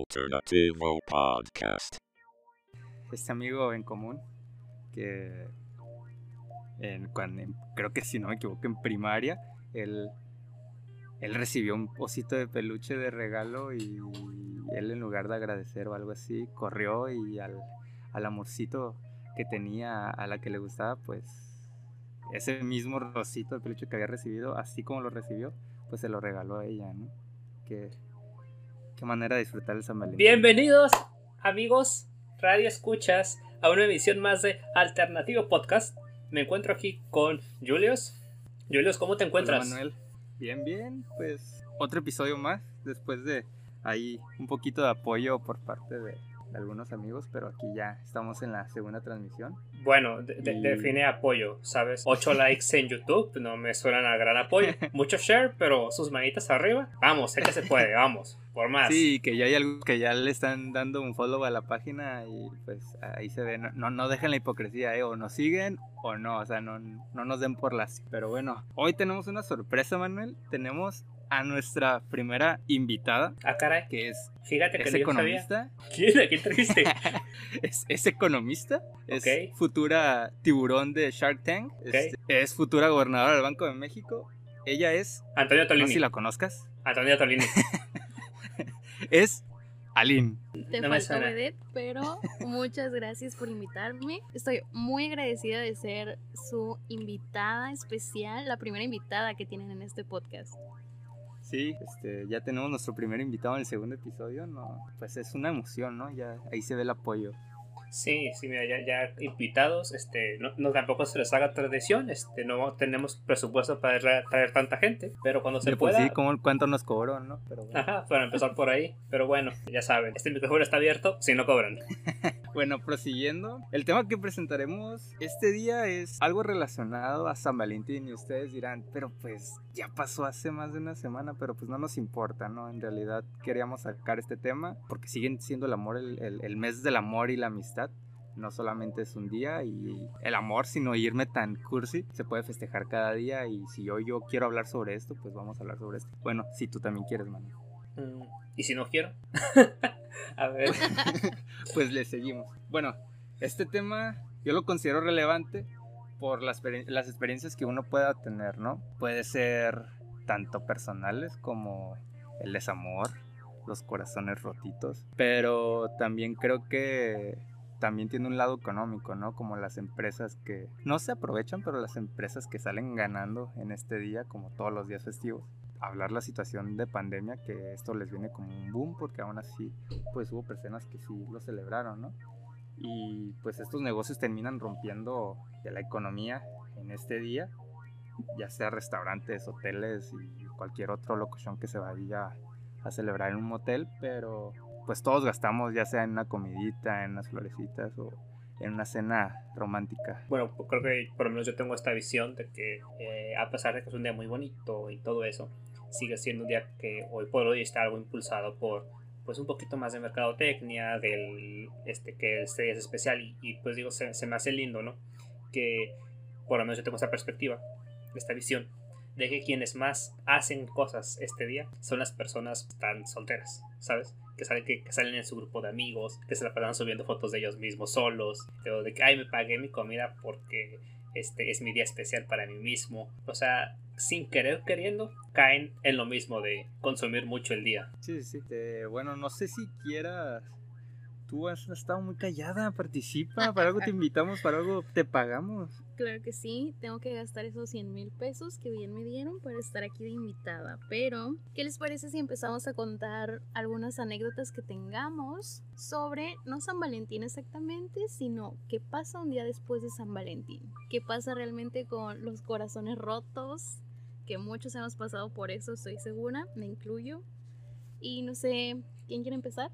Alternativo Podcast. Este amigo en común que en, cuando, creo que si no me equivoco en primaria, él, él recibió un osito de peluche de regalo y él en lugar de agradecer o algo así, corrió y al, al amorcito que tenía a la que le gustaba, pues ese mismo rosito de peluche que había recibido, así como lo recibió, pues se lo regaló a ella, ¿no? Qué, qué manera de disfrutar el San Valentín. Bienvenidos, amigos, radio escuchas, a una emisión más de Alternativo Podcast. Me encuentro aquí con Julius. Julius, ¿cómo te encuentras? Hola, Manuel. Bien, bien, pues otro episodio más, después de ahí un poquito de apoyo por parte de, de algunos amigos, pero aquí ya estamos en la segunda transmisión. Bueno, de- de- Y- define apoyo, ¿sabes? 8 likes en YouTube, no me suenan a gran apoyo. Mucho share, pero sus manitas arriba. Vamos, sé que se puede, vamos, por más. Sí, que ya hay algo que ya le están dando un follow a la página y pues ahí se ve, no, no, no dejen la hipocresía, ¿eh? o nos siguen o no, o sea, no, no nos den por las... Pero bueno, hoy tenemos una sorpresa, Manuel, tenemos a nuestra primera invitada, Ah, caray, que es, fíjate que es no yo sabía. economista, ¿Quién, ¿A quién trajiste? es, es economista, es futura tiburón de Shark Tank, es futura gobernadora del Banco de México, ella es, Antonio no sé Tolini. si la conozcas, Antonio Tolini. es Aline. Te No faltó vedette, pero muchas gracias por invitarme. Estoy muy agradecida de ser su invitada especial, la primera invitada que tienen en este podcast. Sí, este, ya tenemos nuestro primer invitado en el segundo episodio, no, pues es una emoción, ¿no? Ya ahí se ve el apoyo. Sí, sí, mira, ya, ya invitados, este, no, no tampoco se les haga tradición, este, no tenemos presupuesto para traer, traer tanta gente, pero cuando se por pueda, sí, ¿cómo, ¿cuánto nos cobró, no? Pero bueno. ajá, para empezar por ahí, pero bueno, ya saben, este micrófono está abierto si no cobran. Bueno, prosiguiendo, el tema que presentaremos este día es algo relacionado a San Valentín y ustedes dirán, pero pues ya pasó hace más de una semana, pero pues no nos importa, ¿no? En realidad queríamos sacar este tema porque siguen siendo el amor, el, el- el mes del amor y la amistad. No solamente es un día y el amor, sino irme tan cursi, se puede festejar cada día y si yo, yo quiero hablar sobre esto, pues vamos a hablar sobre esto. Bueno, si tú también quieres, mano. Mm, ¿Y si no quiero? A ver, pues le seguimos. Bueno, este tema yo lo considero relevante por las, las experiencias que uno pueda tener, ¿no? Puede ser tanto personales como el desamor, los corazones rotitos, pero también creo que también tiene un lado económico, ¿no? Como las empresas que no se aprovechan, pero las empresas que salen ganando en este día, como todos los días festivos. Hablar la situación de pandemia, que esto les viene como un boom, porque aún así pues hubo personas que sí lo celebraron, ¿no? Y pues estos negocios terminan rompiendo de la economía en este día, ya sea restaurantes, hoteles y cualquier otro locución que se vaya a celebrar en un motel, pero pues todos gastamos ya sea en una comidita, en unas florecitas o en una cena romántica. bueno, pues creo que por lo menos yo tengo esta visión de que eh, a pesar de que es un día muy bonito y todo eso, sigue siendo un día que hoy por hoy está algo impulsado por pues un poquito más de mercadotecnia, del este que este día es especial y, y, pues digo, se, se me hace lindo, ¿no? Que por lo menos yo tengo esta perspectiva, esta visión, de que quienes más hacen cosas este día son las personas tan solteras, ¿sabes? Que salen, que, salen en su grupo de amigos, que se la pasan subiendo fotos de ellos mismos solos, o de que, ay, me pagué mi comida porque este es mi día especial para mí mismo. O sea, sin querer queriendo, caen en lo mismo de consumir mucho el día. Sí, sí. Este, bueno, no sé si quieras. Tú has estado muy callada, participa, para algo te invitamos, para algo te pagamos. Claro que sí, tengo que gastar esos 100 mil pesos que bien me dieron para estar aquí de invitada. Pero, ¿qué les parece si empezamos a contar algunas anécdotas que tengamos sobre, no San Valentín exactamente, sino qué pasa un día después de San Valentín? ¿Qué pasa realmente con los corazones rotos? Que muchos hemos pasado por eso, estoy segura, me incluyo. Y no sé, ¿quién quiere empezar?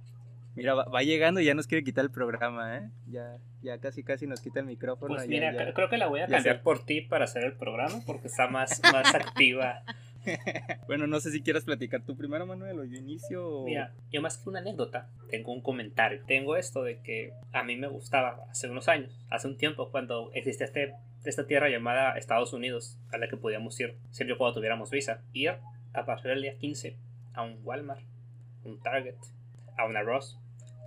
Mira, va, va llegando y ya nos quiere quitar el programa, ¿eh? Ya, ya casi casi nos quita el micrófono. Pues mira, ya. creo que la voy a cambiar por ti para hacer el programa porque está más, más activa. Bueno, no sé si quieres platicar tú primero, Manuel, o yo inicio. o- Mira, yo más que una anécdota, tengo un comentario. Tengo esto de que a mí me gustaba hace unos años, hace un tiempo, cuando existía este, esta tierra llamada Estados Unidos, a la que podíamos ir siempre cuando tuviéramos visa, ir a partir del día 15 a un Walmart, un Target, a una Ross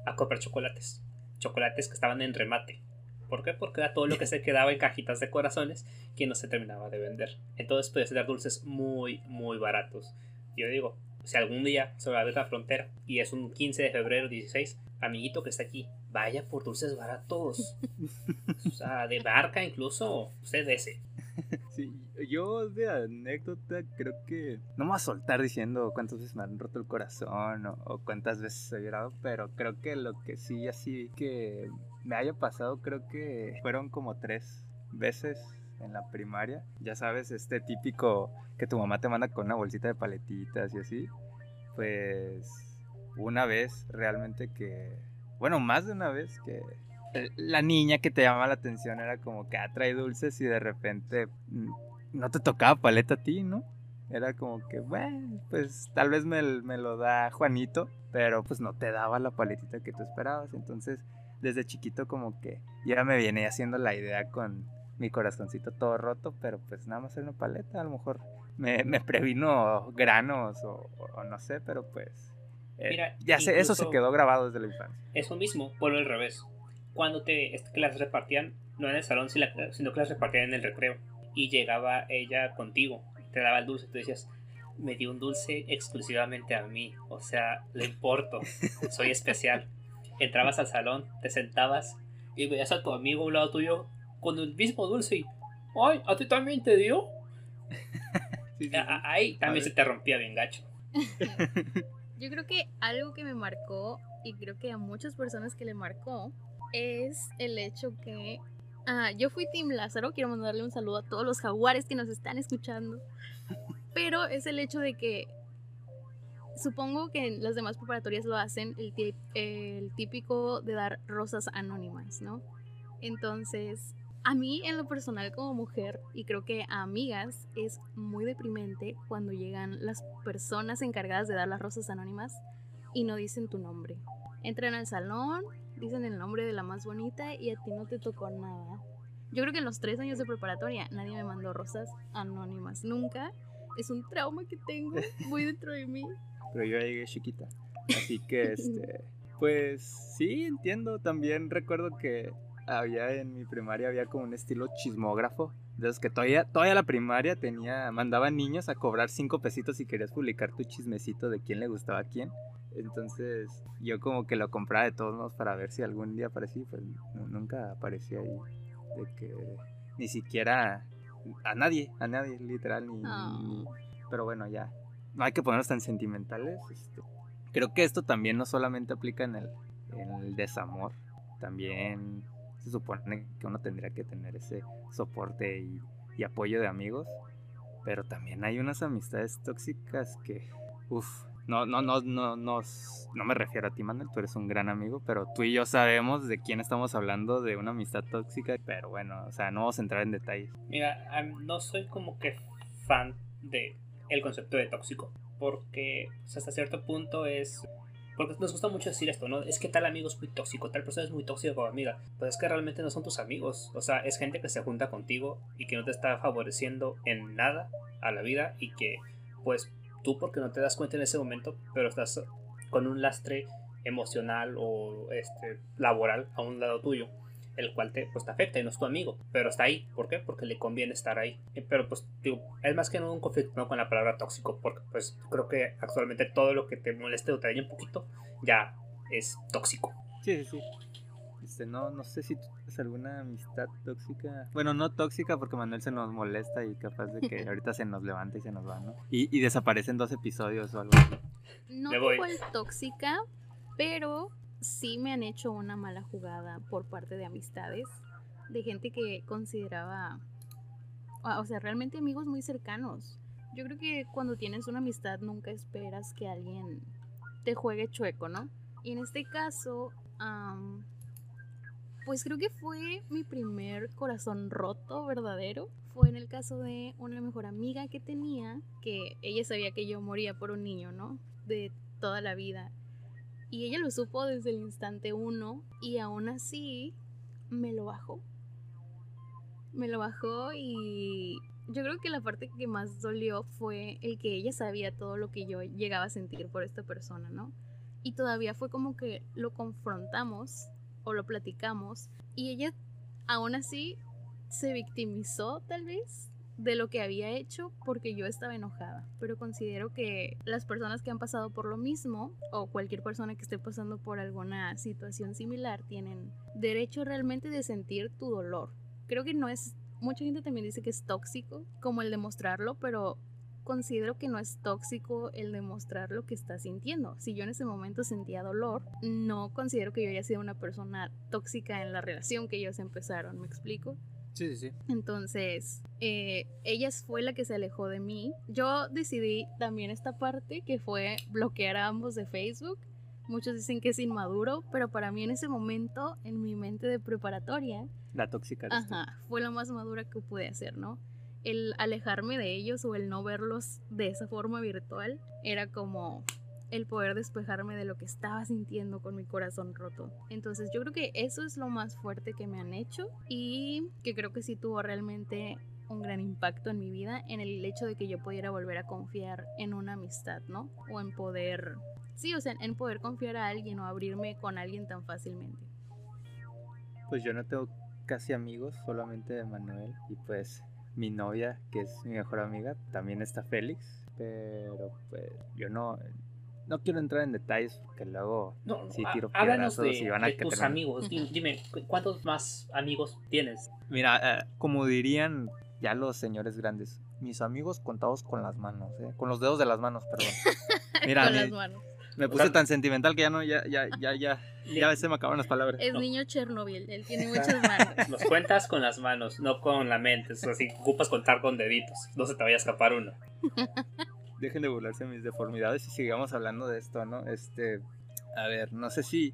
a comprar chocolates. Chocolates que estaban en remate. ¿Por qué? Porque era todo lo que se quedaba en cajitas de corazones que no se terminaba de vender. Entonces podías dar dulces muy, muy baratos. Yo digo, si algún día se va a abrir la frontera y es un 15 de febrero 16, amiguito que está aquí, vaya por dulces baratos. o sea, de barca incluso, usted ese. Sí, yo de anécdota creo que no me voy a soltar diciendo cuántas veces me han roto el corazón o, cuántas veces he llorado, pero creo que lo que sí así que me haya pasado creo que fueron como tres veces en la primaria. Ya sabes, este típico que tu mamá te manda con una bolsita de paletitas y así. Pues una vez realmente que, bueno, más de una vez que la niña que te llama la atención era como que ah, trae dulces y de repente mm, no te tocaba paleta a ti, ¿no? Era como que, bueno, pues tal vez me, me lo da Juanito, pero pues no te daba la paletita que tú esperabas. Entonces, desde chiquito como que ya me viene haciendo la idea con mi corazoncito todo roto, pero pues nada más era una paleta, a lo mejor me, me previno granos o, o no sé, pero pues eh, Mira, ya sé, eso se quedó grabado desde la infancia. Eso mismo, por el revés. Cuando te es que las repartían, no en el salón, sino que las repartían en el recreo. Y llegaba ella contigo, te daba el dulce, tú decías, me dio un dulce exclusivamente a mí. O sea, le importo, soy especial. Entrabas al salón, te sentabas y veías a tu amigo a un lado tuyo con el mismo dulce y, ¡ay! ¿A ti también te dio? Sí, sí, Ahí también se te rompía bien gacho. Yo creo que algo que me marcó, y creo que a muchas personas que le marcó, es el hecho que ah, yo fui Team Lázaro. Quiero mandarle un saludo a todos los jaguares que nos están escuchando. Pero es el hecho de que supongo que las demás preparatorias lo hacen, el, el típico de dar rosas anónimas, ¿no? Entonces, a mí en lo personal como mujer, y creo que a amigas, es muy deprimente cuando llegan las personas encargadas de dar las rosas anónimas y no dicen tu nombre. Entran al salón, dicen el nombre de la más bonita y a ti no te tocó nada. Yo creo que en los tres años de preparatoria nadie me mandó rosas anónimas. Nunca. Es un trauma que tengo muy dentro de mí. pero yo ya llegué chiquita. Así que, este, pues sí, entiendo. También recuerdo que había en mi primaria, había como un estilo chismógrafo. De los que todavía, todavía la primaria tenía, mandaban niños a cobrar cinco pesitos si querías publicar tu chismecito de quién le gustaba a quién. Entonces yo como que lo compraba de todos modos para ver si algún día aparecía. Pues nu- nunca aparecía ahí. De que ni siquiera a nadie, a nadie, literal. Ni, Ah. ni- pero bueno, ya no hay que ponernos tan sentimentales. este. Creo que esto también no solamente aplica en el, en el desamor, también se supone que uno tendría que tener ese soporte y, y apoyo de amigos, pero también hay unas amistades tóxicas que, uff, no, no, no, no, no, no me refiero a ti, Manuel, tú eres un gran amigo, pero tú y yo sabemos de quién estamos hablando, de una amistad tóxica, pero bueno, o sea, no vamos a entrar en detalles. Mira, no soy como que fan de el concepto de tóxico, porque o hasta cierto punto es porque nos gusta mucho decir esto, ¿no? Es que tal amigo es muy tóxico, tal persona es muy tóxica como amiga, pero es que realmente no son tus amigos, o sea, es gente que se junta contigo y que no te está favoreciendo en nada a la vida y que pues tú porque no te das cuenta en ese momento, pero estás con un lastre emocional o este laboral a un lado tuyo el cual te, pues, te afecta y no es tu amigo, pero está ahí. ¿Por qué? Porque le conviene estar ahí. Eh, Pero pues digo, es más que no un conflicto ¿no? con la palabra tóxico, porque pues creo que actualmente todo lo que te moleste o te dañe un poquito ya es tóxico. Sí, sí, sí. Este, no, no sé si tú tienes alguna amistad tóxica. Bueno, no tóxica porque Manuel se nos molesta y capaz de que ahorita se nos levanta y se nos va, ¿no? Y, y desaparecen dos episodios o algo así. No igual tóxica, pero sí me han hecho una mala jugada por parte de amistades, de gente que consideraba, o o sea, realmente amigos muy cercanos. Yo creo que cuando tienes una amistad nunca esperas que alguien te juegue chueco, ¿no? Y en este caso, pues creo que fue mi primer corazón roto verdadero. Fue en el caso de una mejor amiga que tenía, que ella sabía que yo moría por un niño, ¿no? De toda la vida. Y ella lo supo desde el instante uno y aún así me lo bajó. Me lo bajó y yo creo que la parte que más dolió fue el que ella sabía todo lo que yo llegaba a sentir por esta persona, ¿no? y todavía fue como que lo confrontamos lo platicamos y ella aún así se victimizó tal vez de lo que había hecho porque yo estaba enojada. Pero considero que las personas que han pasado por lo mismo o cualquier persona que esté pasando por alguna situación similar tienen derecho realmente de sentir tu dolor. Creo que no es, mucha gente también dice que es tóxico como el demostrarlo, pero considero que no es tóxico el demostrar lo que estás sintiendo. Si yo en ese momento sentía dolor, no considero que yo haya sido una persona tóxica en la relación que ellos empezaron, ¿me explico? Sí, sí, sí. Entonces, eh, ella fue la que se alejó de mí. Yo decidí también esta parte que fue bloquear a ambos de Facebook. Muchos dicen que es inmaduro, pero para mí en ese momento, en mi mente de preparatoria, La tóxica. ajá, fue lo más madura que pude hacer, ¿no? El alejarme de ellos o el no verlos de esa forma virtual era como el poder despejarme de lo que estaba sintiendo con mi corazón roto. Entonces yo creo que eso es lo más fuerte que me han hecho y que creo que sí tuvo realmente un gran impacto en mi vida en el hecho de que yo pudiera volver a confiar en una amistad, ¿no? O en poder, sí, o sea, en poder confiar a alguien o abrirme con alguien tan fácilmente. Pues yo no tengo casi amigos, solamente Manuel. Y pues mi novia, que es mi mejor amiga, también está Félix. Pero pues yo no, no quiero entrar en detalles porque luego No, Sí, tiro háblanos de, y van a de que tus terminar. amigos. Dime, dime, ¿cu- ¿cuántos más amigos tienes? Mira, eh, como dirían ya los señores grandes, mis amigos contados con las manos, ¿eh? con los dedos de las manos, perdón. Mira, con mi- las manos. me O puse sea- tan sentimental que ya no, ya, ya, ya, ya, ya se me acaban las palabras. Es No. niño Chernobyl, él tiene muchas manos. Los cuentas con las manos, no con la mente. O sea, si ocupas contar con deditos, no se te vaya a escapar uno. Dejen de burlarse de mis deformidades y sigamos hablando de esto, ¿no? Este, a ver, no sé si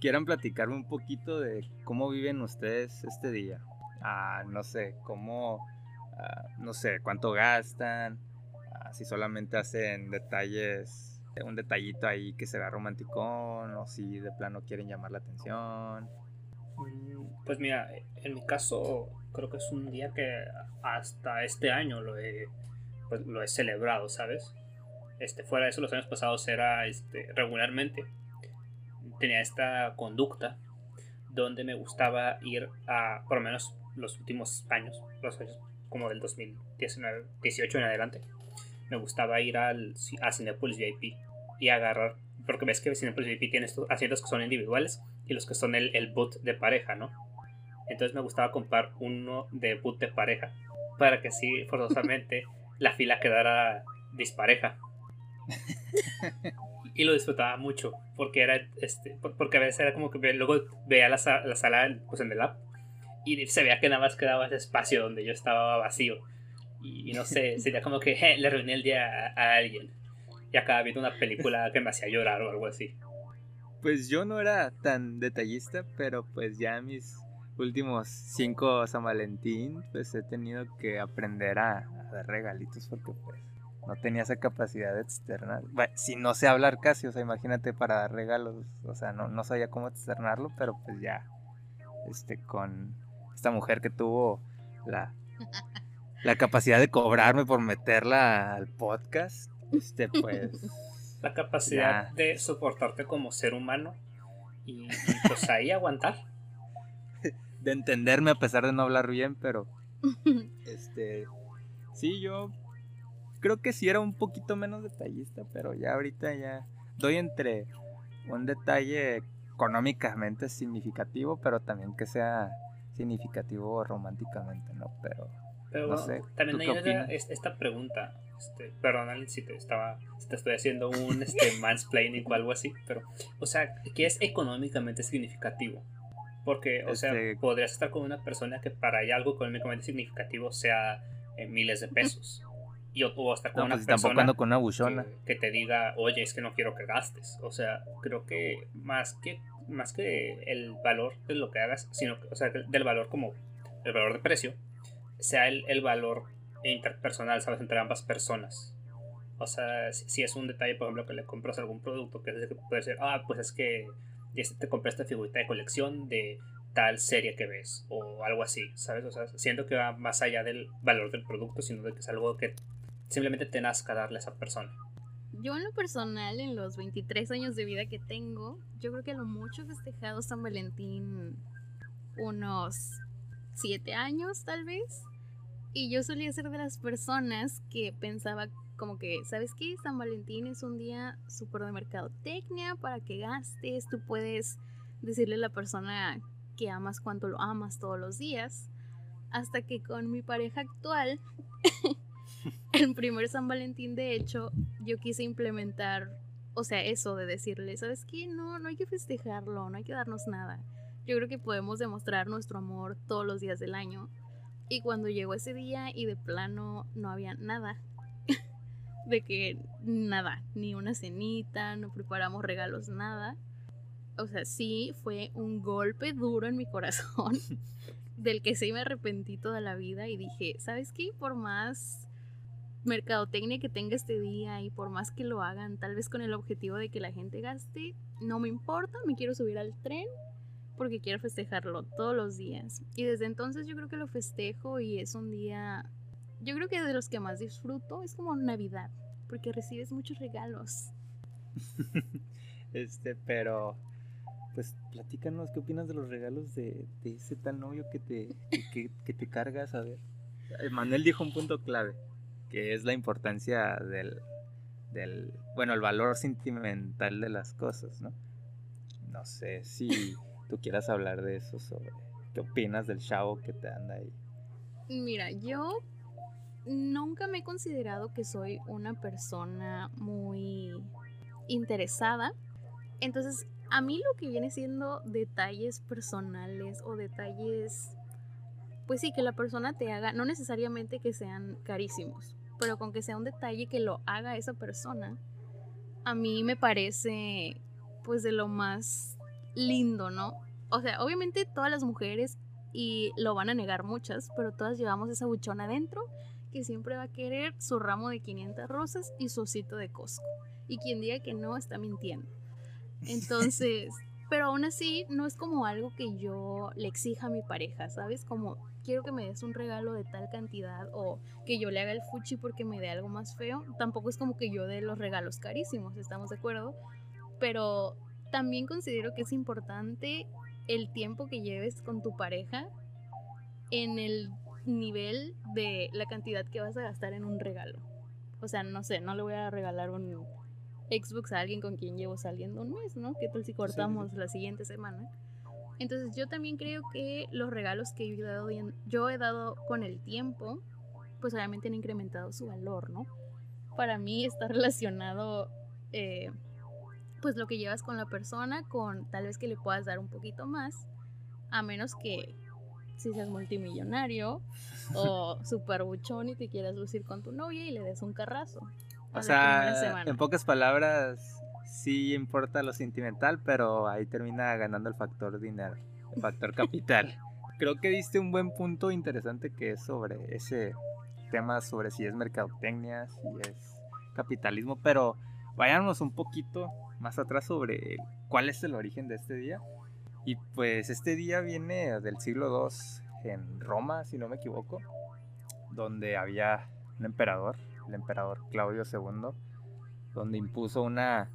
quieran platicarme un poquito de cómo viven ustedes este día. Ah, no sé, cómo, ah, no sé, cuánto gastan, ah, si solamente hacen detalles, un detallito ahí que se vea romanticón, o si de plano quieren llamar la atención. Mm, Pues mira, en mi caso creo que es un día que hasta este año lo he, pues, lo he celebrado, ¿sabes? Este, fuera de eso, los años pasados era este, regularmente. Tenía esta conducta donde me gustaba ir a, por lo menos los últimos años, los años como del 2019, 18 en adelante, me gustaba ir al, a Cinepolis VIP y agarrar, porque ves que Cinepolis VIP tiene estos asientos que son individuales y los que son el, el boot de pareja, ¿no? Entonces me gustaba comprar uno de boot de pareja para que así forzosamente la fila quedara dispareja. y lo disfrutaba mucho porque era este por- porque a veces era como que luego veía la, la sala pues en el app y se veía que nada más quedaba ese espacio donde yo estaba vacío y, y no sé sería como que "Je, le reuní el día a, a alguien y acababa viendo una película que me hacía llorar o algo así Pues yo no era tan detallista, pero pues ya mis últimos cinco San Valentín, pues he tenido que aprender a, a dar regalitos porque pues no tenía esa capacidad de externar. Bueno, si no sé hablar casi, o sea, imagínate para dar regalos, o sea, no, no sabía cómo externarlo, pero pues ya, este, con esta mujer que tuvo la, la capacidad de cobrarme por meterla al podcast, este, pues... la capacidad Ya. de soportarte como ser humano y, y, pues ahí aguantar de entenderme a pesar de no hablar bien, pero este sí yo creo que sí era un poquito menos detallista, pero ya ahorita ya doy entre un detalle económicamente significativo, pero también que sea significativo románticamente, ¿no? Pero Pero No bueno, sé, también ¿tú hay qué otra- opinas? es- esta pregunta. Este, perdón si te estaba si te estoy haciendo un este, mansplaining o algo así, pero o sea, ¿qué es económicamente significativo? Porque, o sea, Este- podrías estar con una persona que para ella algo económicamente significativo sea en miles de pesos. Y o, o estar con no, una pues persona ando con una buchona. que, que te diga, oye, es que no quiero que gastes. O sea, creo que más que más que el valor de lo que hagas, sino que, o sea, del valor como el valor de precio, sea el, el valor interpersonal, ¿sabes? Entre ambas personas. O sea, si, es un detalle, por ejemplo, que le compras algún producto, que es que puede ser, ah, pues es que te compré esta figurita de colección de tal serie que ves, o algo así, ¿sabes? O sea, siento que va más allá del valor del producto, sino de que es algo que simplemente te nazca darle a esa persona. yo en lo personal, en los 23 años de vida que tengo, yo creo que a lo mucho festejado San Valentín unos 7 años tal vez. Y yo solía ser de las personas que pensaba como que, ¿sabes qué? San Valentín es un día súper de mercadotecnia para que gastes. Tú puedes decirle a la persona que amas cuánto lo amas todos los días. Hasta que con mi pareja actual, el primer San Valentín, de hecho, yo quise implementar, o sea, eso de decirle, ¿sabes qué? No, no hay que festejarlo, no hay que darnos nada. Yo creo que podemos demostrar nuestro amor todos los días del año. Y cuando llegó ese día y de plano no había nada, de que nada, ni una cenita, no preparamos regalos, nada. O sea, sí fue un golpe duro en mi corazón, del que sí me arrepentí toda la vida y dije, ¿sabes qué? Por más mercadotecnia que tenga este día y por más que lo hagan, tal vez con el objetivo de que la gente gaste, no me importa, me quiero subir al tren porque quiero festejarlo todos los días. Y desde entonces yo creo que lo festejo y es un día yo creo que de los que más disfruto es como Navidad, porque recibes muchos regalos. este, pero pues platícanos qué opinas de los regalos de, ese tal novio que te, que, te cargas a ver. Manuel dijo un punto clave, que es la importancia del, del, bueno, el valor sentimental de las cosas, ¿no? No sé si tú quieras hablar de eso, sobre qué opinas del chavo que te anda ahí. Mira, yo nunca me he considerado que soy una persona muy interesada. Entonces, a mí lo que viene siendo detalles personales o detalles, pues sí, que la persona te haga, no necesariamente que sean carísimos, pero con que sea un detalle que lo haga esa persona, a mí me parece pues de lo más lindo, ¿no? O sea, obviamente todas las mujeres, y lo van a negar muchas, pero todas llevamos esa buchona adentro que siempre va a querer su ramo de 500 rosas y su osito de Costco. Y quien diga que no está mintiendo. Entonces, pero aún así no es como algo que yo le exija a mi pareja, ¿sabes? Como quiero que me des un regalo de tal cantidad o que yo le haga el fuchi porque me dé algo más feo. Tampoco es como que yo dé los regalos carísimos, ¿estamos de acuerdo? Pero también considero que es importante el tiempo que lleves con tu pareja en el nivel de la cantidad que vas a gastar en un regalo. O sea, no sé, no le voy a regalar un Xbox a alguien con quien llevo saliendo un mes, ¿no? ¿Qué tal si cortamos la siguiente semana? Entonces yo también creo que los regalos que yo he dado, yo he dado con el tiempo, pues obviamente han incrementado su valor, ¿no? Para mí está relacionado, eh, pues lo que llevas con la persona, con tal vez que le puedas dar un poquito más, a menos que si seas multimillonario o super buchón y te quieras lucir con tu novia y le des un carrazo. O sea, en pocas palabras, sí importa lo sentimental, pero ahí termina ganando el factor dinero, el factor capital. Creo que diste un buen punto interesante que es sobre ese tema, sobre si es mercadotecnia, si es capitalismo, pero vayámonos un poquito más atrás sobre cuál es el origen de este día. Y pues este día viene del siglo II en Roma, si no me equivoco, donde había un emperador, el emperador Claudio II, donde impuso una,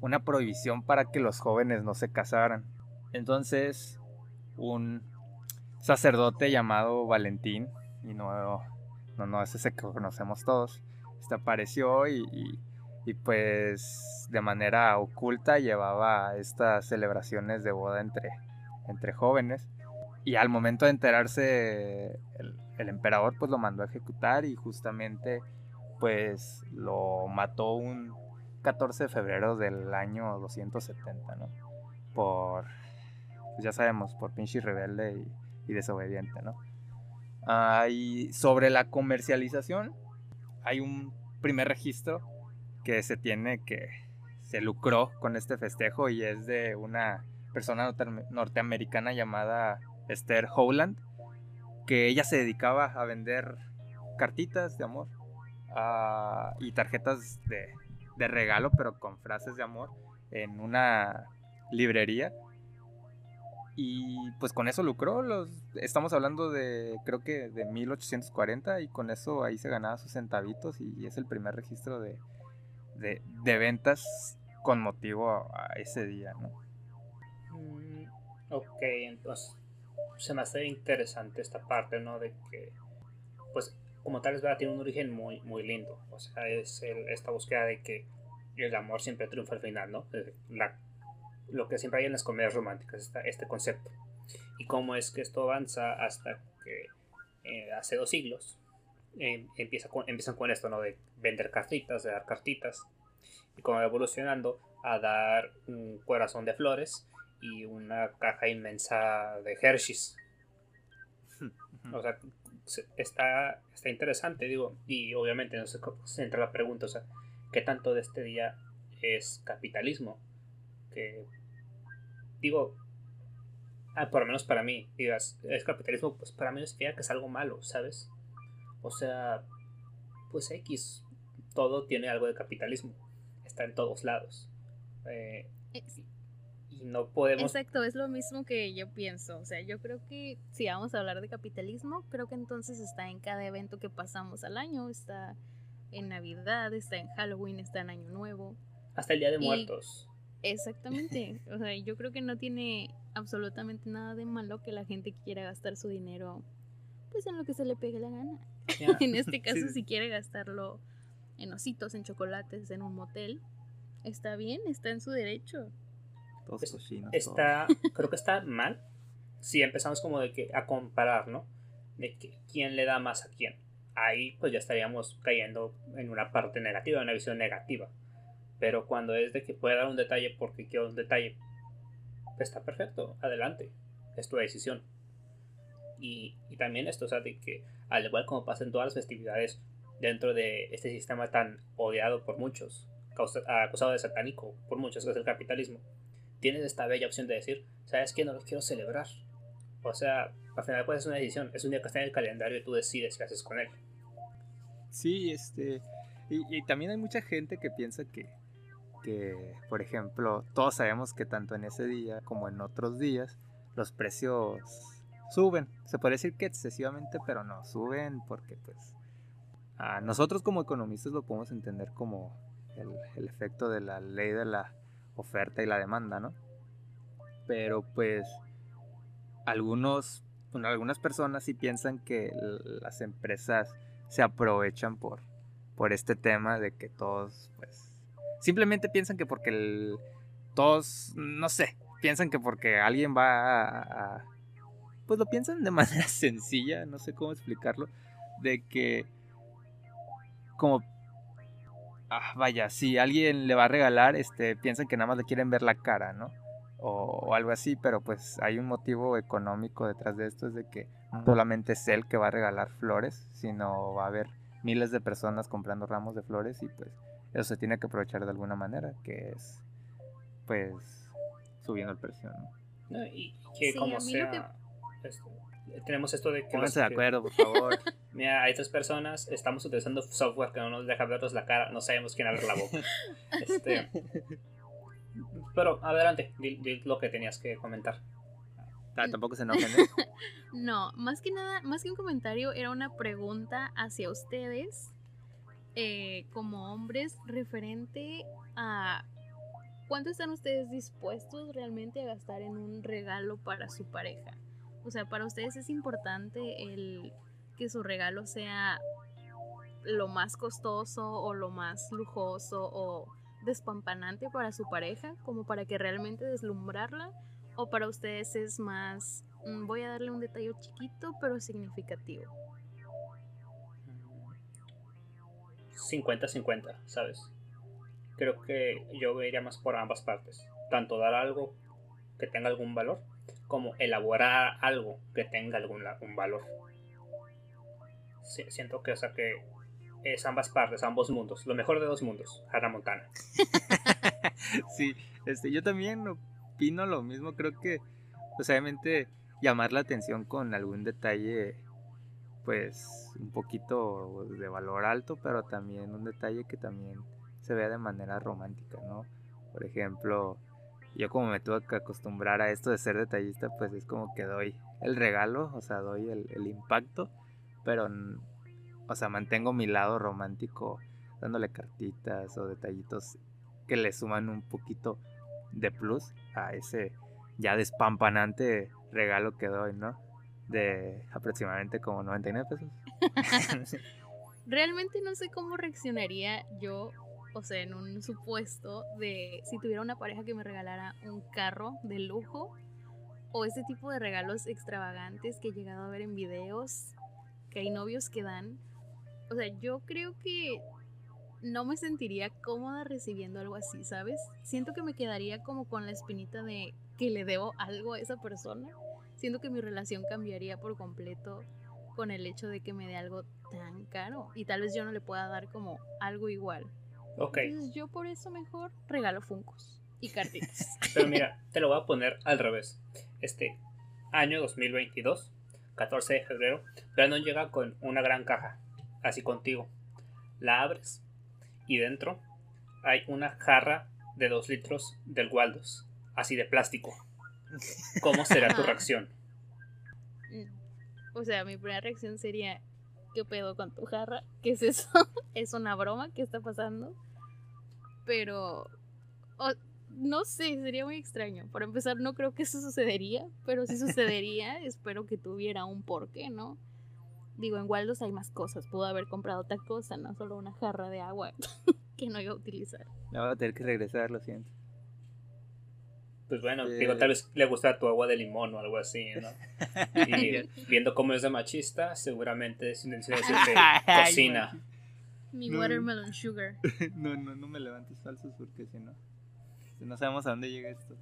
una prohibición para que los jóvenes no se casaran. Entonces, un sacerdote llamado Valentín, y no, no, no es ese que conocemos todos, este apareció y y pues de manera oculta llevaba estas celebraciones de boda entre, entre jóvenes y al momento de enterarse el, emperador pues lo mandó a ejecutar y justamente pues lo mató un 14 de febrero del año 270, ¿no? Por, pues ya sabemos, por pinche rebelde y, desobediente, ¿no? Ah, y sobre la comercialización hay un primer registro que se tiene que se lucró con este festejo y es de una persona norteamericana llamada Esther Howland, que ella se dedicaba a vender cartitas de amor ah, y tarjetas de, regalo, pero con frases de amor en una librería. Y pues con eso lucró, los, estamos hablando de creo que de 1840 y con eso ahí se ganaba sus centavitos y es el primer registro de, de, ventas con motivo a, a ese día, ¿no? Mm, ok, entonces se me hace interesante esta parte, ¿no? De que, pues, como tal, es verdad, tiene un origen muy, muy lindo. O sea, es el- esta búsqueda de que el amor siempre triunfa al final, ¿no? Eh, La, lo que siempre hay en las comedias románticas, esta- este concepto. Y cómo es que esto avanza hasta que eh, hace dos siglos eh, empieza con, empiezan con esto, ¿no? De vender cartitas, de dar cartitas. Y como evolucionando a dar un corazón de flores y una caja inmensa de Hershey's. O sea, se- está, está interesante, digo, y obviamente no se se entra la pregunta, o sea, ¿qué tanto de este día es capitalismo? Que, digo, ah, por lo menos para mí, digas, es capitalismo, pues para mí no significa que es algo malo, ¿sabes? O sea, pues X, todo tiene algo de capitalismo, está en todos lados. Eh, y no podemos... Exacto, es lo mismo que yo pienso. O sea, yo creo que si vamos a hablar de capitalismo, creo que entonces está en cada evento que pasamos al año. Está en Navidad, está en Halloween, está en Año Nuevo. Hasta el Día de Y- Muertos. Exactamente. O sea, yo creo que no tiene absolutamente nada de malo que la gente quiera gastar su dinero pues en lo que se le pegue la gana. Ya. En este caso, Sí. si quiere gastarlo en ositos, en chocolates, en un motel, está bien, está en su derecho. Todos Es- cochinos. todos. está, creo que está mal si empezamos como de que a comparar, ¿no? De que quién le da más a quién. Ahí pues ya estaríamos cayendo en una parte negativa, en una visión negativa. Pero cuando es de que puede dar un detalle porque quiero un detalle, está perfecto, adelante, es tu decisión. Y, y también esto, o sea, de que al igual como pasa en todas las festividades dentro de este sistema tan odiado por muchos, causa- acusado de satánico por muchos, que es el capitalismo, tienes esta bella opción de decir, ¿sabes qué? No lo quiero celebrar. O sea, al final pues es una decisión, es un día que está en el calendario y tú decides qué haces con él. Sí, este. Y, y también hay mucha gente que piensa que, que, por ejemplo, todos sabemos que tanto en ese día como en otros días los precios suben. Se puede decir que excesivamente, pero no, suben porque pues a nosotros como economistas lo podemos entender como el, efecto de la ley de la oferta y la demanda, ¿no? Pero pues algunos, bueno, algunas personas sí piensan que las empresas se aprovechan por, por este tema de que todos, pues, simplemente piensan que porque el- todos, no sé, piensan que porque alguien va a- pues lo piensan de manera sencilla, no sé cómo explicarlo, de que como ah, vaya, si alguien le va a regalar, este, piensan que nada más le quieren ver la cara, ¿no? O, o algo así, pero pues hay un motivo económico detrás de esto, es de que no solamente es él que va a regalar flores, sino va a haber miles de personas comprando ramos de flores y pues eso se tiene que aprovechar de alguna manera, que es pues subiendo el precio, ¿no? ¿no? Y que Sí, como a mí esto- tenemos esto de que... Pónganse de acuerdo, por favor. Mira, hay tres personas, estamos utilizando software que no nos deja vernos la cara, no sabemos quién abre la boca. Este, pero adelante, di, di lo que tenías que comentar. Ah, tampoco se enojen, ¿eh? No, más que nada, más que un comentario, era una pregunta hacia ustedes, eh, como hombres, referente a cuánto están ustedes dispuestos realmente a gastar en un regalo para su pareja. O sea, para ustedes es importante el que su regalo sea lo más costoso o lo más lujoso o despampanante para su pareja, como para que realmente deslumbrarla, o para ustedes es más, mm, voy a darle un detalle chiquito pero significativo. 50-50, ¿sabes? Creo que yo iría más por ambas partes. Tanto dar algo que tenga algún valor, como elaborar algo que tenga algún un valor. Siento que, o sea, que es ambas partes, ambos mundos. Lo mejor de dos mundos, Hannah Montana. sí, este, yo también opino lo mismo, creo que, pues obviamente, llamar la atención con algún detalle, pues, un poquito de valor alto, pero también un detalle que también se vea de manera romántica, ¿no? Por ejemplo, yo como me tuve que acostumbrar a esto de ser detallista, pues es como que doy el regalo, o sea, doy el, el impacto, pero, o sea, mantengo mi lado romántico dándole cartitas o detallitos que le suman un poquito de plus a ese ya despampanante regalo que doy, ¿no? De aproximadamente como 99 pesos. Realmente no sé cómo reaccionaría yo, o sea, en un supuesto de si tuviera una pareja que me regalara un carro de lujo o ese tipo de regalos extravagantes que he llegado a ver en videos que hay novios que dan. O sea, yo creo que no me sentiría cómoda recibiendo algo así, ¿sabes? Siento que me quedaría como con la espinita de que le debo algo a esa persona. Siento que mi relación cambiaría por completo con el hecho de que me dé algo tan caro y tal vez yo no le pueda dar como algo igual. Ok. Entonces yo por eso mejor regalo funcos y cartitas. Pero mira, te lo voy a poner al revés. Este año 2022, 14 de febrero, Brandon llega con una gran caja, así contigo. La abres y dentro hay una jarra de 2 litros del Waldos, así de plástico. ¿Cómo será tu reacción? o sea, mi primera reacción sería, ¿qué pedo con tu jarra? ¿Qué es eso? ¿Es una broma? ¿Qué está pasando? Pero, no sé, sería muy extraño. Para empezar, no creo que eso sucedería, pero si sucedería, espero que tuviera un porqué, ¿no? Digo, en Waldos hay más cosas. Pudo haber comprado otra cosa, no solo una jarra de agua que no iba a utilizar. Me voy a tener que regresar, lo siento. Pues bueno, Eh. digo, tal vez le gusta tu agua de limón o algo así, ¿no? Y viendo cómo es de machista, seguramente es una intención de cocina. Mi No. watermelon sugar. No, no, no me levantes falsos porque si no, si no sabemos a dónde llega esto.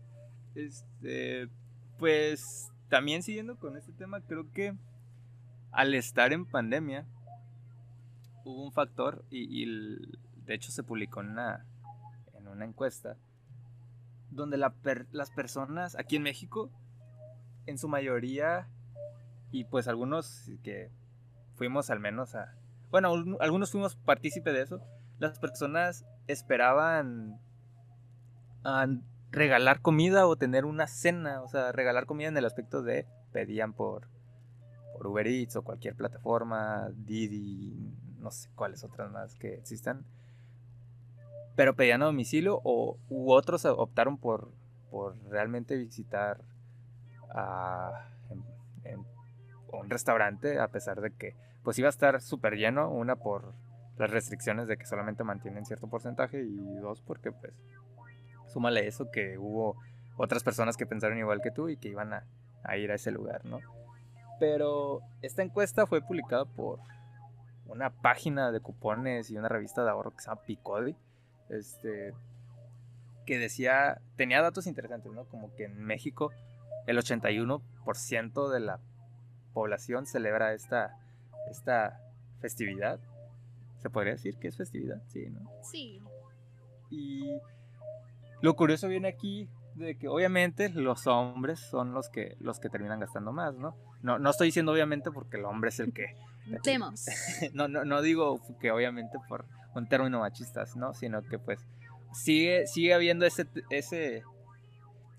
Este, pues también siguiendo con este tema, creo que al estar en pandemia hubo un factor y, y el- de hecho se publicó en una, en una encuesta donde la per- las personas aquí en México, en su mayoría, y pues algunos que fuimos al menos a... Bueno, un- algunos fuimos partícipe de eso, las personas esperaban a regalar comida o tener una cena, o sea, regalar comida en el aspecto de pedían por, por Uber Eats o cualquier plataforma, Didi, no sé cuáles otras más que existan, pero pedían a domicilio o u otros optaron por, por realmente visitar a, en- un restaurante a pesar de que pues iba a estar súper lleno, una por las restricciones de que solamente mantienen cierto porcentaje y dos porque pues súmale eso que hubo otras personas que pensaron igual que tú y que iban a, a ir a ese lugar, ¿no? Pero esta encuesta fue publicada por una página de cupones y una revista de ahorro que se llama Picodi, este, que decía, tenía datos interesantes, ¿no? Como que en México el 81% de la población celebra esta, esta festividad. ¿Se podría decir que es festividad? Sí, ¿no? Sí. Y lo curioso viene aquí de que obviamente los hombres son los que los que terminan gastando más, ¿no? No, no estoy diciendo obviamente porque el hombre es el que Demos. no, no, no digo que obviamente por un término machistas, ¿no? Sino que pues sigue, sigue habiendo ese, ese,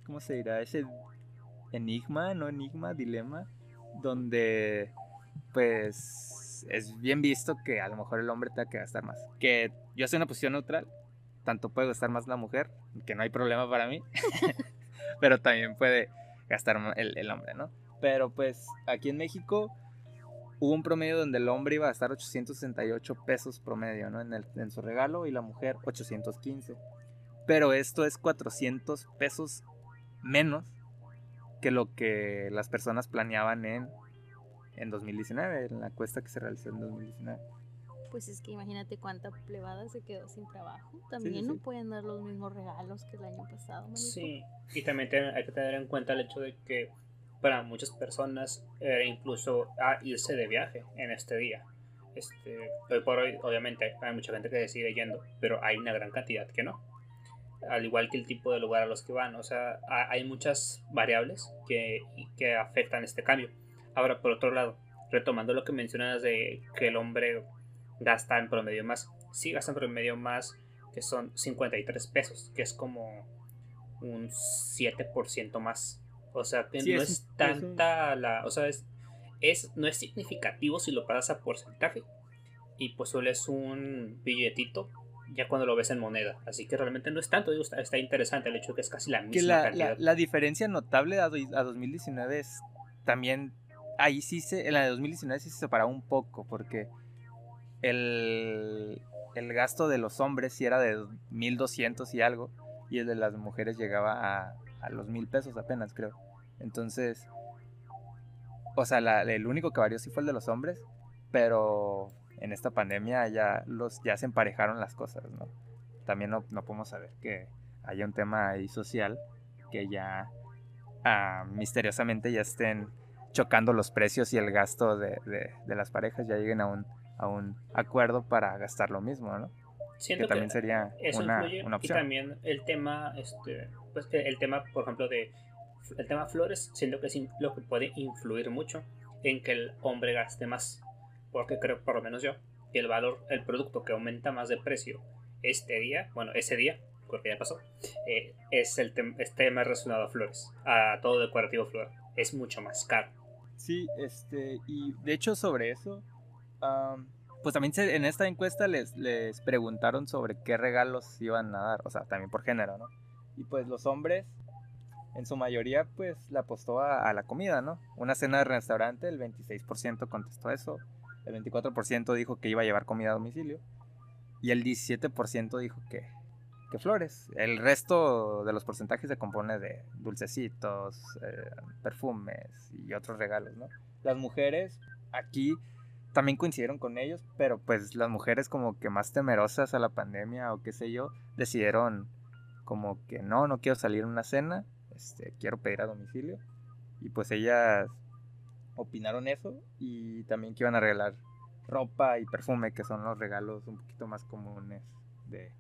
¿cómo se dirá? Ese enigma, no enigma, dilema, donde pues es bien visto que a lo mejor el hombre tenga que gastar más. Que yo soy una posición neutral, tanto puede gastar más la mujer, que no hay problema para mí, pero también puede gastar el, el hombre, ¿no? Pero pues aquí en México hubo un promedio donde el hombre iba a gastar 868 pesos promedio, ¿no? En, el- en su regalo y la mujer 815. Pero esto es 400 pesos menos que lo que las personas planeaban en, en 2019, en la encuesta que se realizó en 2019. Pues es que imagínate cuánta plebada se quedó sin trabajo. También sí, no sí. pueden dar los mismos regalos que el año pasado, manito. Sí, y también te- hay que tener en cuenta el hecho de que para muchas personas era incluso a irse de viaje en este día. Este, hoy por hoy, obviamente, hay mucha gente que decide yendo, pero hay una gran cantidad que no. Al igual que el tipo de lugar a los que van. O sea, ha- hay muchas variables que, que afectan este cambio. Ahora, por otro lado, retomando lo que mencionas de que el hombre gasta en promedio más. Sí, gasta en promedio más, que son 53 pesos, que es como un 7% más. O sea, que Sí, no es es, un- es un- tanta la. O sea, es, es, no es significativo si lo pasas a porcentaje, y pues solo es un billetito ya cuando lo ves en moneda. Así que realmente no es tanto, digo, está, está interesante el hecho de que es casi la misma Que la, cantidad. la- la diferencia notable a, do- a 2019 es también, ahí sí se, en la de 2019 sí se separaba un poco, porque el, el gasto de los hombres sí era de 1200 y algo, y el de las mujeres llegaba a, a los 1000 pesos apenas, creo. Entonces, o sea, la- el único que varió sí fue el de los hombres, pero en esta pandemia ya, los, ya se emparejaron las cosas, ¿no? También no, no podemos saber que haya un tema ahí social que ya ah, misteriosamente ya estén chocando los precios y el gasto de, de- de las parejas, ya lleguen a un, a un acuerdo para gastar lo mismo, ¿no? Siento que también sería eso una, una y opción. también el tema este pues que el tema por ejemplo de el tema flores siento que es lo que puede influir mucho en que el hombre gaste más porque creo por lo menos yo que el valor el producto que aumenta más de precio este día bueno ese día porque ya pasó eh, es el tem- es tema relacionado a flores a todo decorativo flor es mucho más caro Sí, este, y de hecho sobre eso, pues también se- en esta encuesta les, les preguntaron sobre qué regalos iban a dar, o sea, también por género, ¿no? Y pues los hombres, en su mayoría, pues le apostó a, la comida, ¿no? Una cena de restaurante, el 26% contestó eso, el 24% dijo que iba a llevar comida a domicilio, y el 17% dijo que, que flores. El resto de los porcentajes se compone de dulcecitos, eh, perfumes y otros regalos, ¿no? Las mujeres aquí también coincidieron con ellos, pero pues las mujeres como que más temerosas a la pandemia o qué sé yo, decidieron como que no, no quiero salir a una cena, este, quiero pedir a domicilio. Y pues ellas opinaron eso y también que iban a regalar ropa y perfume, que son los regalos un poquito más comunes de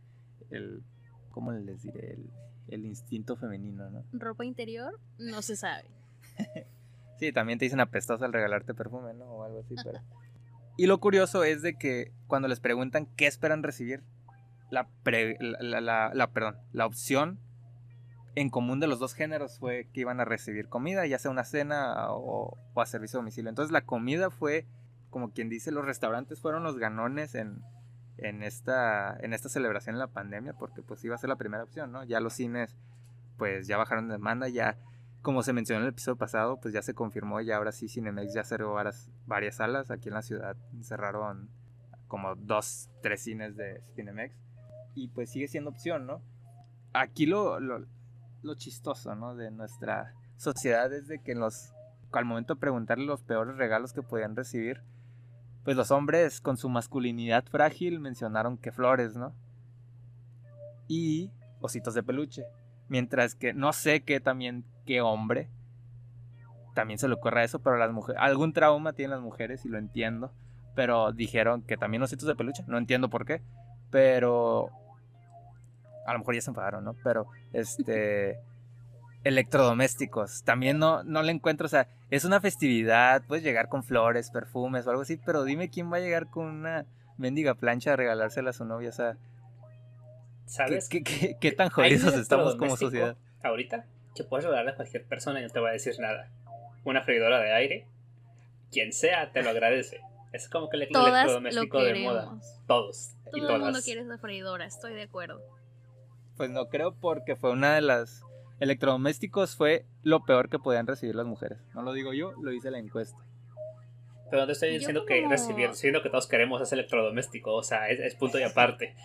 el, ¿cómo les diré? El, el instinto femenino, ¿no? Ropa interior, no se sabe. Sí, también te dicen apestosa al regalarte perfume, ¿no? O algo así, pero... Y lo curioso es de que cuando les preguntan qué esperan recibir, la, pre- la, la- la- perdón, la opción en común de los dos géneros fue que iban a recibir comida, ya sea una cena o, o a servicio a domicilio. Entonces la comida fue, como quien dice, los restaurantes fueron los ganones en, en, esta, en esta celebración en la pandemia, porque pues iba a ser la primera opción, ¿no? Ya los cines pues ya bajaron de demanda, ya como se mencionó en el episodio pasado, pues ya se confirmó y ahora sí Cinemex ya cerró varias, varias salas aquí en la ciudad. Cerraron como dos, tres cines de Cinemex. Y pues sigue siendo opción, ¿no? Aquí lo, lo, chistoso, ¿no? De nuestra sociedad es de que los, al momento de preguntarle los peores regalos que podían recibir, pues los hombres con su masculinidad frágil mencionaron que flores, ¿no? Y ositos de peluche. Mientras que no sé qué también, qué hombre también se le ocurra eso, pero las mujeres, algún trauma tienen las mujeres y lo entiendo, pero dijeron que también ositos de peluche, no entiendo por qué, pero a lo mejor ya se enfadaron, ¿no? Pero este electrodomésticos, también no, no le encuentro, o sea, es una festividad, puedes llegar con flores, perfumes o algo así, pero dime quién va a llegar con una mendiga plancha a regalársela a su novia, o sea, ¿qué, sabes qué, qué- qué tan jodidos estamos como sociedad? ahorita que puedes regalarle a cualquier persona y no te va a decir nada. Una freidora de aire, quien sea te lo agradece. Es como que el Todas lo electrodoméstico de moda. Todos. y Todo el mundo quiere esa freidora, estoy de acuerdo. Pues no creo porque fue una de las electrodomésticos fue lo peor que podían recibir las mujeres. No lo digo yo, lo dice la encuesta. Pero no te estoy Yo diciendo que como- recibir, diciendo que todos queremos ese electrodoméstico. O sea, es, es punto y aparte.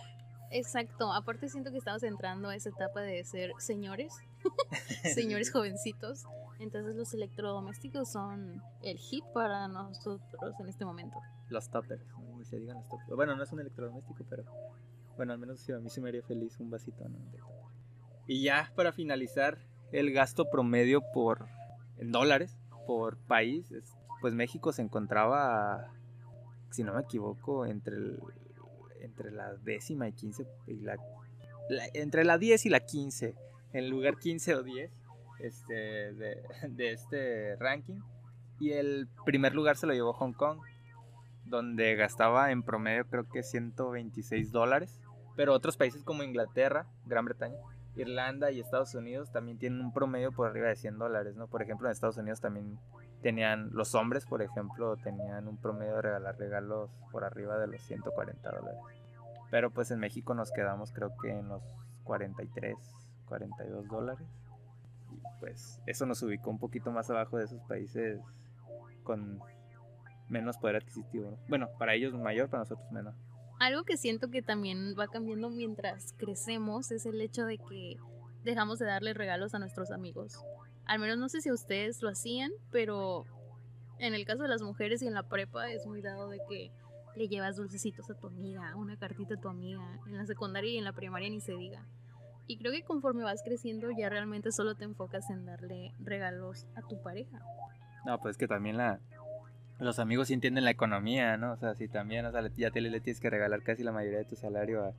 Exacto, aparte siento que estamos entrando a esa etapa de ser señores, señores jovencitos. Entonces los electrodomésticos son el hit para nosotros en este momento. Los toppers, se digan los toppers. Bueno, no es un electrodoméstico, pero bueno, al menos a mí sí me haría feliz un vasito. Y ya para finalizar, el gasto promedio por en dólares por país, es- pues México se encontraba, si no me equivoco, entre el- entre la décima y quince y la, la- entre la 10 y la 15, en lugar 15 o 10 este, de este ranking. Y el primer lugar se lo llevó Hong Kong, donde gastaba en promedio creo que 126 dólares. Pero otros países como Inglaterra, Gran Bretaña, Irlanda y Estados Unidos también tienen un promedio por arriba de 100 dólares, ¿no? Por ejemplo, en Estados Unidos también tenían, los hombres, por ejemplo, tenían un promedio de regalar regalos por arriba de los 140 dólares. Pero pues en México nos quedamos creo que en los 43, 42 dólares. Y pues eso nos ubicó un poquito más abajo de esos países con menos poder adquisitivo. ¿no? Bueno, para ellos mayor, para nosotros menor. Algo que siento que también va cambiando mientras crecemos es el hecho de que dejamos de darle regalos a nuestros amigos. Al menos no sé si ustedes lo hacían, pero en el caso de las mujeres y en la prepa es muy dado de que le llevas dulcecitos a tu amiga, una cartita a tu amiga. En la secundaria y en la primaria ni se diga. Y creo que conforme vas creciendo ya realmente solo te enfocas en darle regalos a tu pareja. No, pues que también la, los amigos sí entienden la economía, ¿no? O sea, si también, o sea, ya te le tienes que regalar casi la mayoría de tu salario a,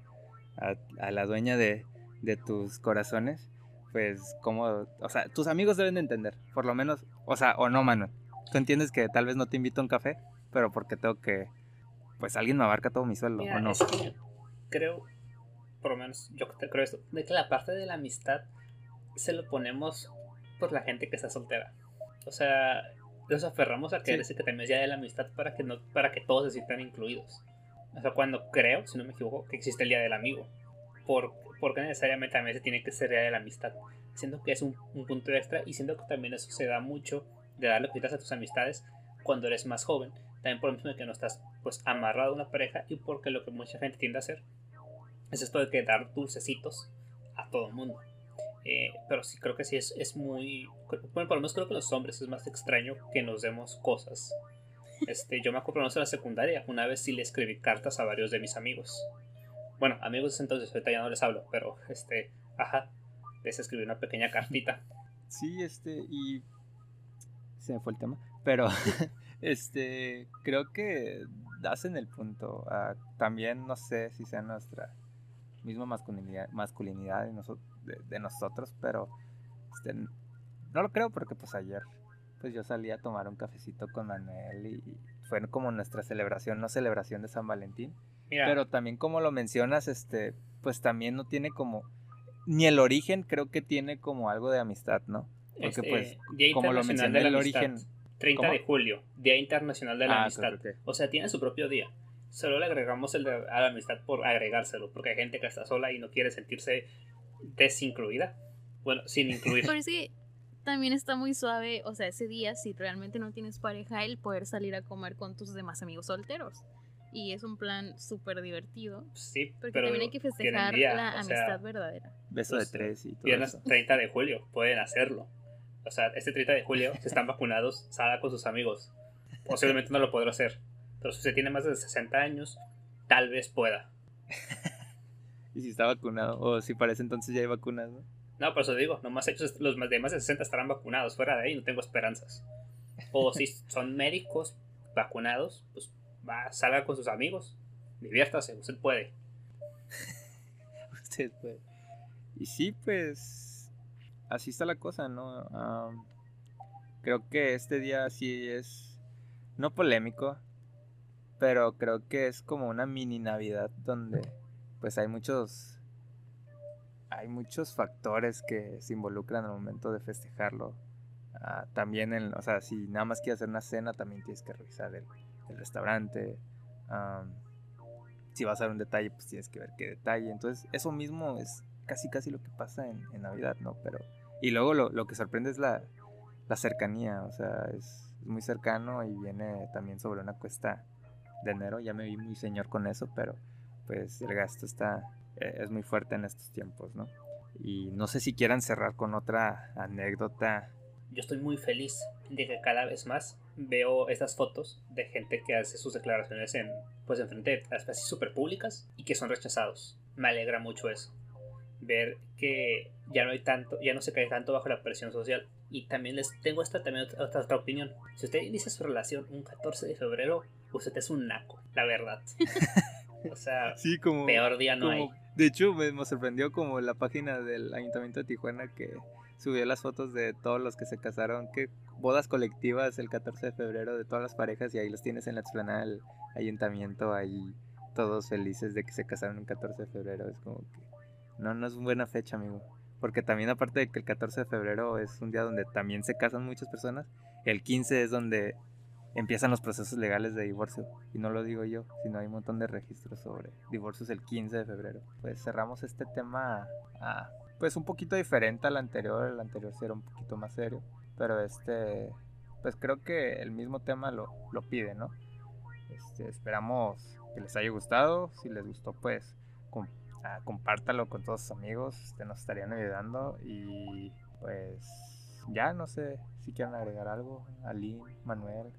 a, a la dueña de, de, tus corazones, pues como, o sea, tus amigos deben de entender, por lo menos, o sea, o no, Manuel. Tú entiendes que tal vez no te invito a un café, pero porque tengo que, pues alguien me abarca todo mi sueldo, Mira, ¿o no? es que creo, por lo menos yo creo esto, de que la parte de la amistad se lo ponemos por la gente que está soltera. O sea, nos aferramos a que Sí. ese que también es día de la amistad para que no, para que todos se sientan incluidos. O sea, cuando creo, si no me equivoco, que existe el día del amigo. Por, porque necesariamente también se tiene que ser día de la amistad. Siento que es un, un punto extra y siento que también eso se da mucho de darle cositas a tus amistades cuando eres más joven. También por lo mismo que no estás pues amarrado a una pareja y porque lo que mucha gente tiende a hacer es esto de que dar dulcecitos a todo el mundo. Eh, pero sí creo que sí es, es muy... Bueno, por lo menos creo que los hombres es más extraño que nos demos cosas. Este, yo me acuerdo en la secundaria, una vez sí le escribí cartas a varios de mis amigos. Bueno, amigos entonces, ahorita ya no les hablo, pero este, ajá, les escribí una pequeña cartita. Sí, este, y se me fue el tema, pero este, creo que das en el punto. Ah, también no sé si sea nuestra misma masculinidad, masculinidad de, noso- de, de nosotros, pero este, no lo creo porque pues ayer pues yo salí a tomar un cafecito con Manuel y fue como nuestra celebración, no celebración de San Valentín, Mira, pero también como lo mencionas, este, pues también no tiene como ni el origen creo que tiene como algo de amistad, ¿no? Porque este, pues Día como lo Internacional mencioné, de la el origen. 30 ¿Cómo? de julio, Día Internacional de la Ah, Amistad. O sea, tiene su propio día. Solo le agregamos el de, a la amistad por agregárselo, porque hay gente que está sola y no quiere sentirse desincluida. Bueno, sin incluir. Pero es que también está muy suave, o sea, ese día, si realmente no tienes pareja, el poder salir a comer con tus demás amigos solteros. Y es un plan súper divertido. sí, Porque pero también hay que festejar día, la o sea, amistad verdadera. Beso Pues, de tres y todo Viernes eso. 30 de julio, pueden hacerlo. O sea, este 30 de julio, si están vacunados, salga con sus amigos. Posiblemente no lo podrá hacer. Pero si usted tiene más de 60 años, tal vez pueda. Y si está vacunado, o si parece entonces ya hay vacunas, ¿no? No, por eso digo, nomás ellos, los más de más de 60 estarán vacunados. Fuera de ahí no tengo esperanzas. O si son médicos vacunados, pues va, salga con sus amigos. Diviértase, usted puede. Ustedes pueden. Y sí, pues así está la cosa, ¿no? Creo que este día sí es no polémico, pero creo que es como una mini Navidad donde pues hay muchos hay muchos factores que se involucran al momento de festejarlo. Ah, también, o sea, si nada más quieres hacer una cena, también tienes que revisar el, el restaurante. Si vas a dar un detalle, pues tienes que ver qué detalle. Entonces, eso mismo es casi casi lo que pasa en, en Navidad, ¿no? Pero, y luego lo, lo que sorprende es la, la cercanía, o sea, es, es muy cercano y viene también sobre una cuesta de enero. Ya me vi muy señor con eso, pero pues el gasto está, eh, es muy fuerte en estos tiempos, ¿no? Y no sé si quieran cerrar con otra anécdota. Yo estoy muy feliz de que cada vez más veo estas fotos de gente que hace sus declaraciones en pues en frente de especies súper públicas y que son rechazados. Me alegra mucho eso. Ver que ya no hay tanto, ya no se cae tanto bajo la presión social. Y también les tengo esta también otra, otra- otra opinión. Si usted inicia su relación un 14 de febrero, usted es un naco, la verdad. o sea, Sí, como... peor día no hay. de hecho, me, me sorprendió como la página del Ayuntamiento de Tijuana que subió las fotos de todos los que se casaron, que bodas colectivas el 14 de febrero de todas las parejas y ahí los tienes en la explanada del ayuntamiento, ahí todos felices de que se casaron el 14 de febrero. Es como que no, no es buena fecha, amigo. porque también aparte de que el 14 de febrero es un día donde también se casan muchas personas, el 15 es donde empiezan los procesos legales de divorcio. Y no lo digo yo, sino hay un montón de registros sobre divorcios el 15 de febrero. Pues cerramos este tema a, pues un poquito diferente al anterior, el anterior sí era un poquito más serio, pero este, pues creo que el mismo tema lo, lo pide, ¿no? Este, esperamos que les haya gustado, si les gustó pues ah, compártalo con todos sus amigos, este, nos estarían ayudando y pues ya no sé si quieren agregar algo, Ali, Manuel,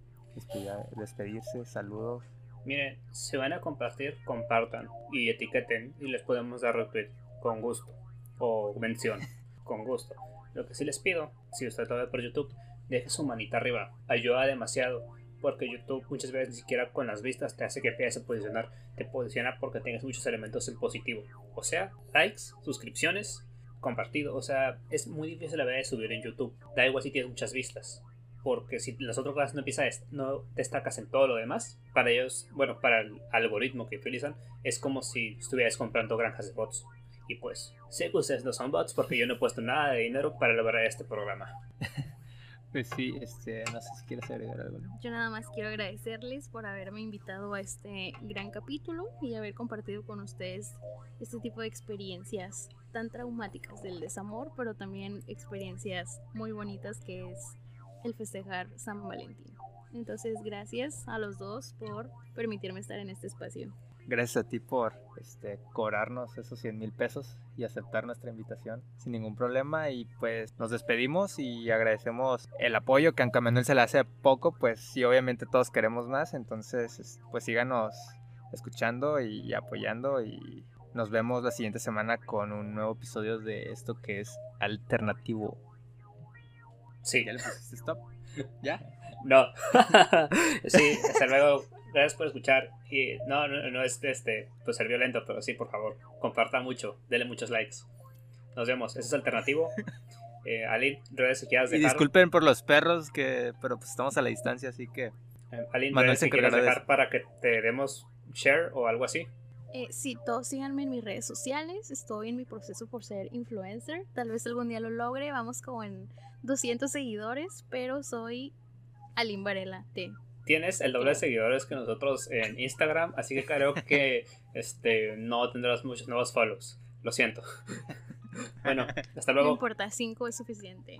despedirse, saludos. Miren, si van a compartir, compartan y etiqueten y les podemos dar retweet con gusto o mención con gusto. Lo que sí les pido, si usted lo ve por YouTube, deje su manita arriba, ayuda demasiado porque YouTube muchas veces ni siquiera con las vistas te hace que empieces a posicionar, te posiciona porque tengas muchos elementos en positivo. O sea, likes, suscripciones, compartido. O sea, es muy difícil la verdad de subir en YouTube. Da igual si tienes muchas vistas porque si las otras cosas no empiezas, no destacas en todo lo demás, para ellos, bueno, para el algoritmo que utilizan, es como si estuvieras comprando granjas de bots. Y pues, sé que ustedes no son bots porque yo no he puesto nada de dinero para lograr este programa. Pues sí, este, no sé si quieres agregar algo. Yo nada más quiero agradecerles por haberme invitado a este gran capítulo y haber compartido con ustedes este tipo de experiencias tan traumáticas del desamor, pero también experiencias muy bonitas que es el festejar San Valentín. Entonces, gracias a los dos por permitirme estar en este espacio. Gracias a ti por este, cobrarnos esos 100 mil pesos y aceptar nuestra invitación sin ningún problema. Y pues nos despedimos y agradecemos el apoyo que a Manuel se le hace poco. Pues sí, obviamente todos queremos más. Entonces, pues síganos escuchando y apoyando. Y nos vemos la siguiente semana con un nuevo episodio de esto que es alternativo Sí. ¿Ya le pusiste stop? ¿Ya? No. sí, hasta luego. Gracias por escuchar. Y no, no, no es este, pues ser violento, pero sí, por favor, comparta mucho, dele muchos likes. Nos vemos. Eso es alternativo. Eh, Alin, redes si quieras dejar. Y disculpen por los perros, que, pero pues estamos a la distancia, así que. Eh, Alin, redes si quieres dejar para que te demos share o algo así. Eh, sí, todos síganme en mis redes sociales. Estoy en mi proceso por ser influencer. Tal vez algún día lo logre. Vamos como en 200 seguidores, pero soy Aline Varela T. Tienes el doble de seguidores que nosotros en Instagram, así que creo que este, no tendrás muchos nuevos follows. Lo siento. bueno, hasta luego. No importa, 5 es suficiente.